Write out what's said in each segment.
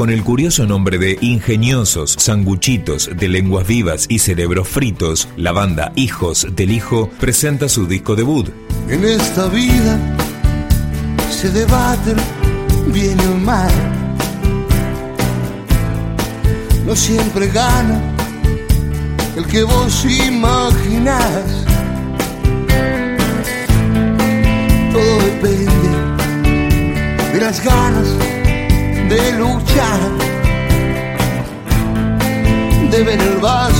Con el curioso nombre de Ingeniosos Sanguchitos de Lenguas Vivas y Cerebros Fritos, la banda Hijos del Hijo presenta su disco debut. En esta vida se debate bien y mal. No siempre gana el que vos imaginás. Todo depende de las ganas de luchar, de ver el vaso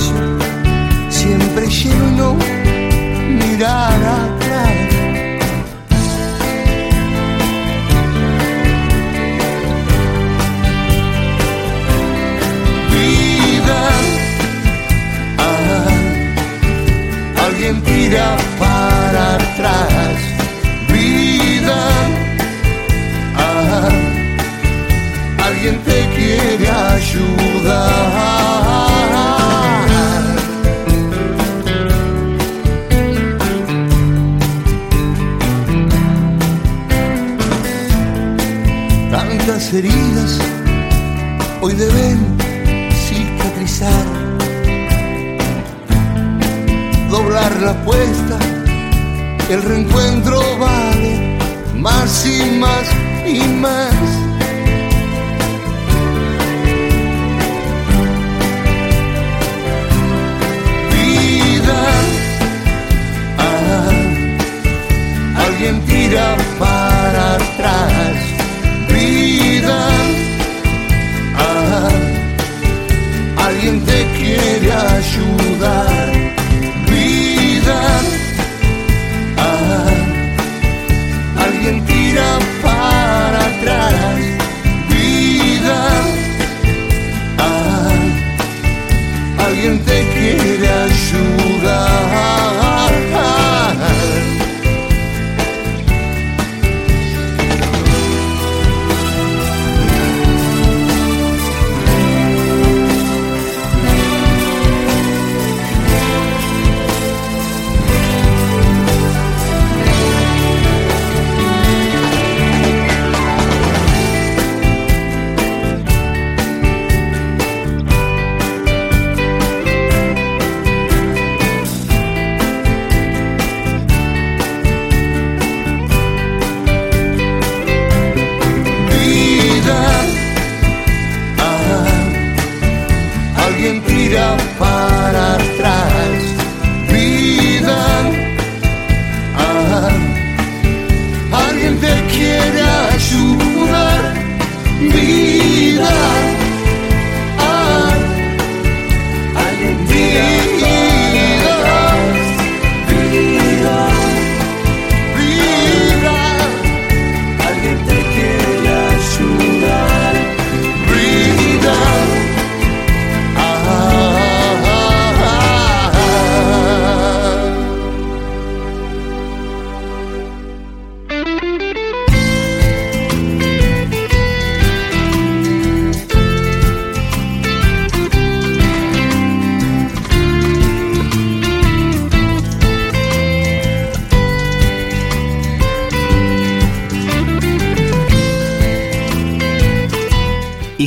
alguien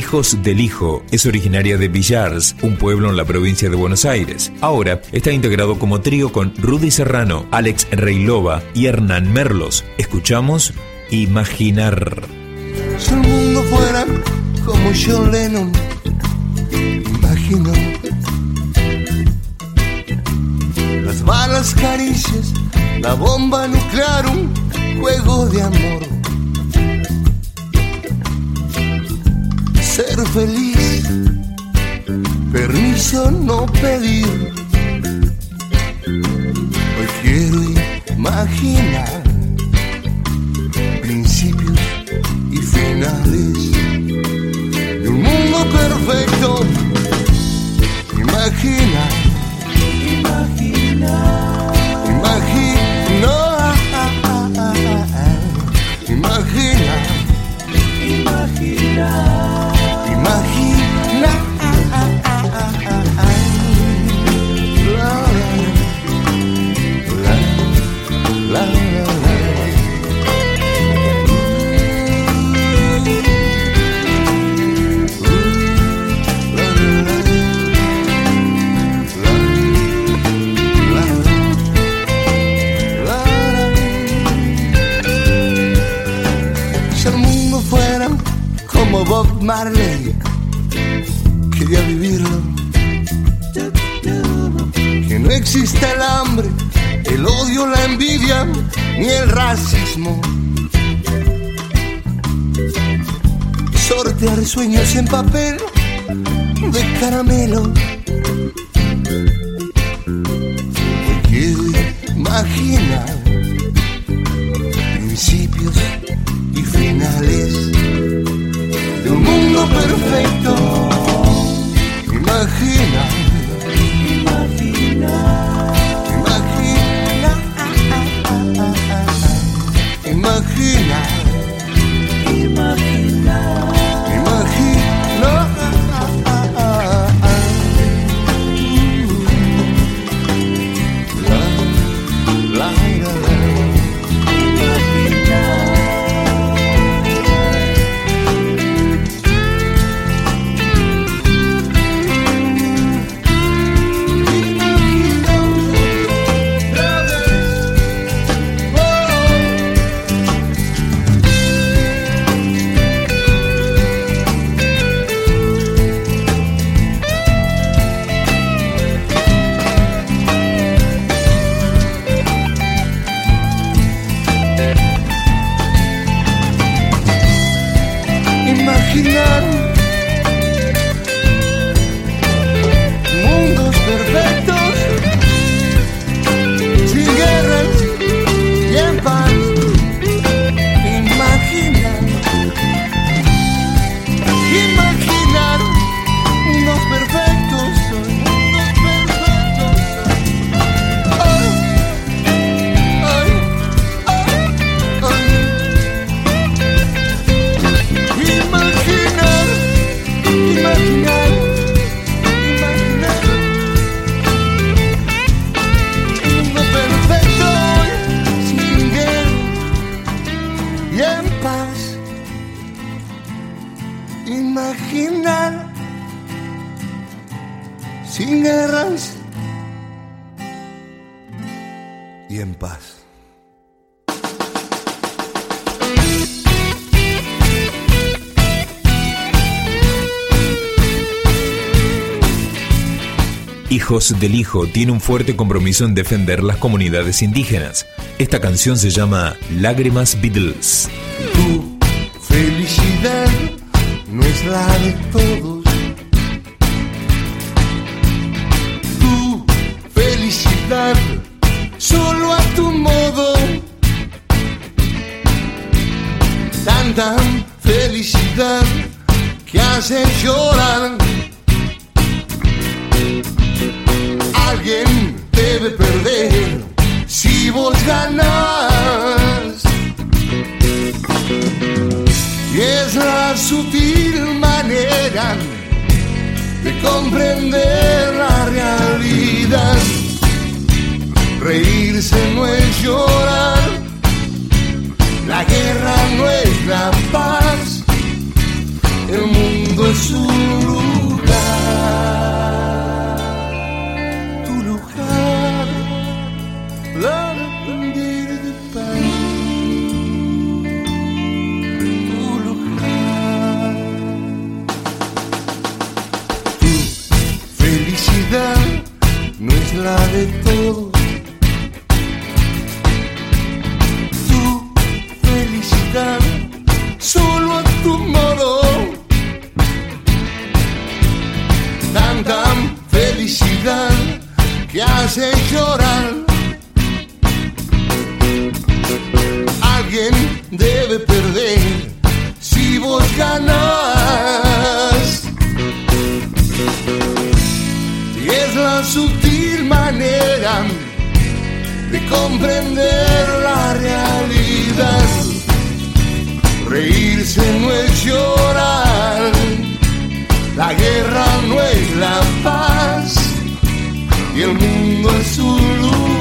Hijos del Hijo es originaria de Villars, un pueblo en la provincia de Buenos Aires. Ahora está integrado como trío con Rudy Serrano, Alex Reilova y Hernán Merlos. Escuchamos Imaginar. Si el mundo fuera como John Lennon, imagino las balas caricias, la bomba nuclear, un juego de amor. Ser feliz, permiso no pedir. Hoy quiero imaginar principios y finales de un mundo perfecto. Imagina. Como Bob Marley quería vivirlo. Que no exista el hambre, el odio, la envidia ni el racismo. Sortear sueños en papel de caramelo. Quiero imaginar principios y finales perfecto. Imagina, Imaginar mundos sin guerras y en paz. Hijos del Hijo tiene un fuerte compromiso en defender las comunidades indígenas. Esta canción se llama Lágrimas Beatles. Tu felicidad no es la de todos. Tanta felicidad que hace llorar. Alguien debe perder si vos ganas. Y es la sutil manera de comprender la realidad. Reírse no es llorar, la guerra no es la paz, el mundo es un lugar. Alguien debe perder si vos ganas. Y es la sutil manera de comprender la realidad. Reírse no es llorar, la guerra no es la paz y el mundo es un lugar.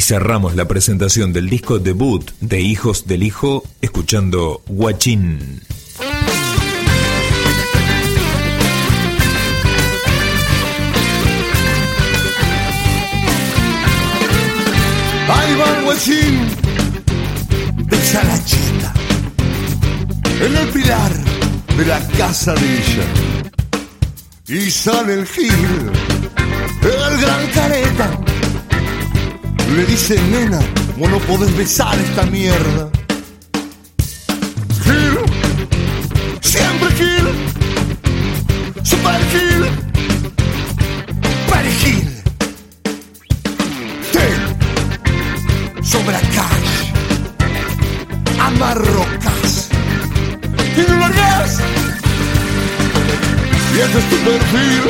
Y cerramos la presentación del disco debut de Hijos del Hijo escuchando Guachín. Ahí va guachín, besa la chita, en el pilar de la casa de ella. Y sale el gil, el gran careta. Le dice, nena, vos no podés besar esta mierda. Gil, siempre Gil, super Gil, perejil. Te sobra cash, amarrocas y largas. Y ese es tu perfil,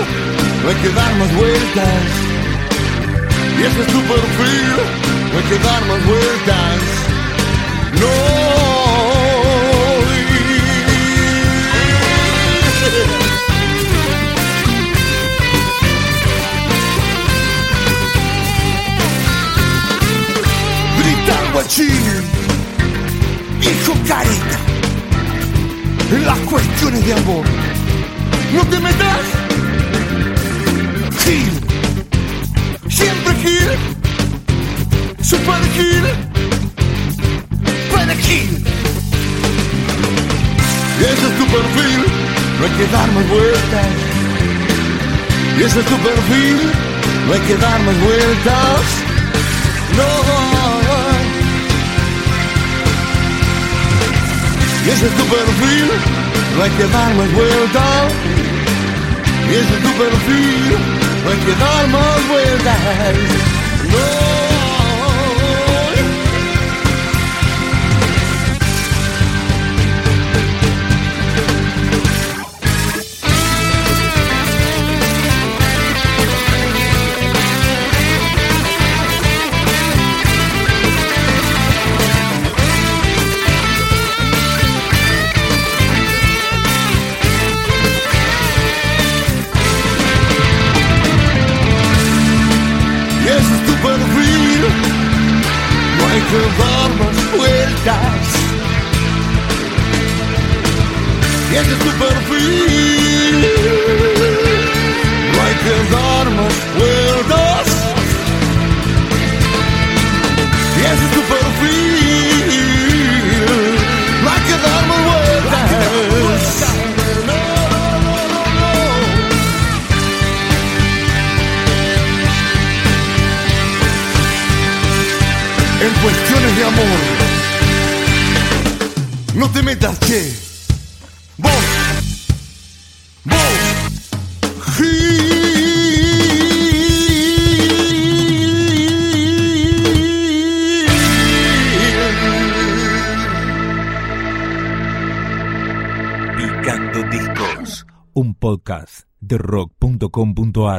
no hay que dar más vueltas. Y ese es tu perfil, no hay que dar más vueltas. No. Guachín, hijo careta, en las cuestiones de amor. No te metas, Gil, Gil, super para Gil. Y ese es tu perfil, no hay que dar más vueltas. Ese es tu perfil, no hay que dar más vueltas. No. Ese es tu perfil, no hay que dar más vueltas. Ese es tu perfil, no hay que dar más vueltas. No. Que dar más vueltas. Y ese es tu perfil, no hay que dar vueltas. En cuestiones de amor. No te metas, che. Vos, vos, Picando Discos, un podcast de rock.com.ar.